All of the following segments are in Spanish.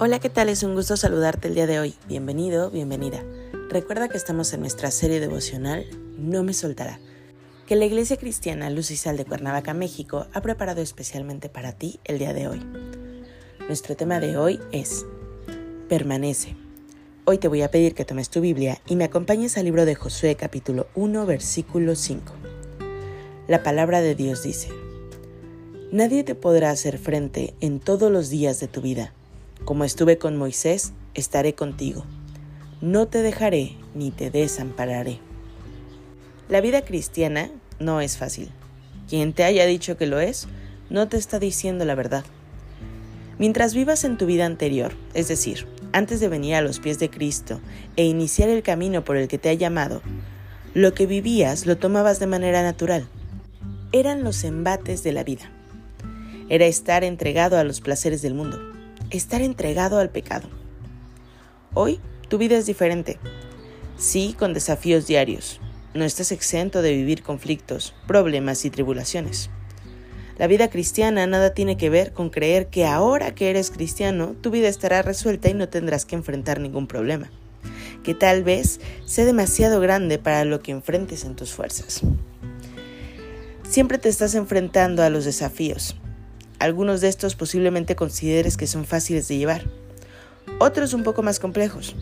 Hola, ¿qué tal? Es un gusto saludarte el día de hoy. Bienvenido, bienvenida. Recuerda que estamos en nuestra serie devocional No me soltará, que la Iglesia Cristiana Luz y Sal de Cuernavaca, México, ha preparado especialmente para ti el día de hoy. Nuestro tema de hoy es Permanece. Hoy te voy a pedir que tomes tu Biblia y me acompañes al libro de Josué capítulo 1 versículo 5. La palabra de Dios dice, Nadie te podrá hacer frente en todos los días de tu vida como estuve con Moisés, estaré contigo. No te dejaré ni te desampararé. La vida cristiana no es fácil. Quien te haya dicho que lo es, no te está diciendo la verdad. Mientras vivas en tu vida anterior, es decir, antes de venir a los pies de Cristo e iniciar el camino por el que te ha llamado, lo que vivías lo tomabas de manera natural. Eran los embates de la vida. Era estar entregado a los placeres del mundo estar entregado al pecado. Hoy tu vida es diferente. Sí, con desafíos diarios. No estás exento de vivir conflictos, problemas y tribulaciones. La vida cristiana nada tiene que ver con creer que ahora que eres cristiano tu vida estará resuelta y no tendrás que enfrentar ningún problema, que tal vez sea demasiado grande para lo que enfrentes en tus fuerzas. Siempre te estás enfrentando a los desafíos, algunos de estos posiblemente consideres que son fáciles de llevar, otros un poco más complejos,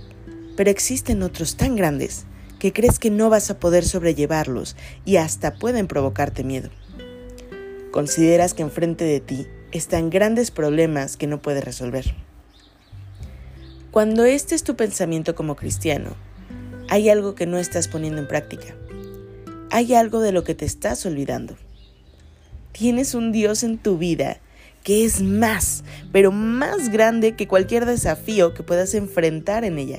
pero existen otros tan grandes que crees que no vas a poder sobrellevarlos y hasta pueden provocarte miedo. Consideras que enfrente de ti están grandes problemas que no puedes resolver. Cuando este es tu pensamiento como cristiano, hay algo que no estás poniendo en práctica. Hay algo de lo que te estás olvidando. Tienes un Dios en tu vida que es más, pero más grande que cualquier desafío que puedas enfrentar en ella.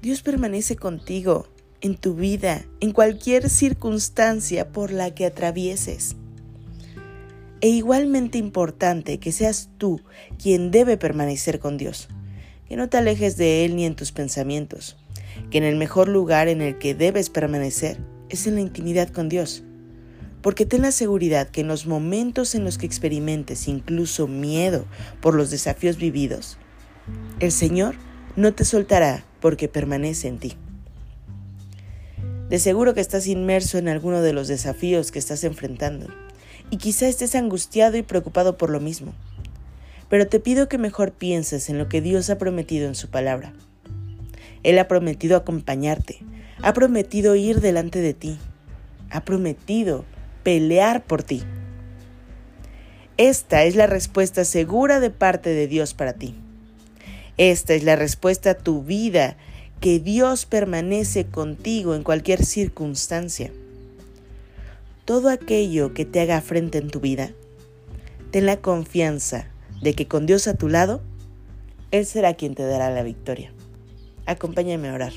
Dios permanece contigo en tu vida, en cualquier circunstancia por la que atravieses. E igualmente importante que seas tú quien debe permanecer con Dios, que no te alejes de Él ni en tus pensamientos, que en el mejor lugar en el que debes permanecer es en la intimidad con Dios porque ten la seguridad que en los momentos en los que experimentes incluso miedo por los desafíos vividos, el Señor no te soltará porque permanece en ti. De seguro que estás inmerso en alguno de los desafíos que estás enfrentando y quizá estés angustiado y preocupado por lo mismo. Pero te pido que mejor pienses en lo que Dios ha prometido en su palabra. Él ha prometido acompañarte, ha prometido ir delante de ti, ha prometido pelear por ti. Esta es la respuesta segura de parte de Dios para ti. Esta es la respuesta a tu vida, que Dios permanece contigo en cualquier circunstancia. Todo aquello que te haga frente en tu vida, ten la confianza de que con Dios a tu lado, Él será quien te dará la victoria. Acompáñame a orar.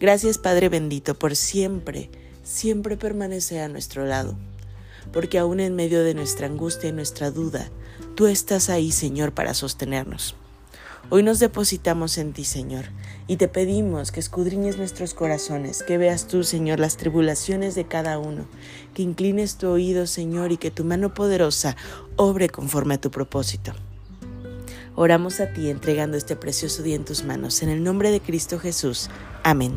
Gracias Padre bendito por siempre siempre permanece a nuestro lado, porque aún en medio de nuestra angustia y nuestra duda, tú estás ahí, Señor, para sostenernos. Hoy nos depositamos en ti, Señor, y te pedimos que escudriñes nuestros corazones, que veas tú, Señor, las tribulaciones de cada uno, que inclines tu oído, Señor, y que tu mano poderosa obre conforme a tu propósito. Oramos a ti entregando este precioso día en tus manos, en el nombre de Cristo Jesús. Amén.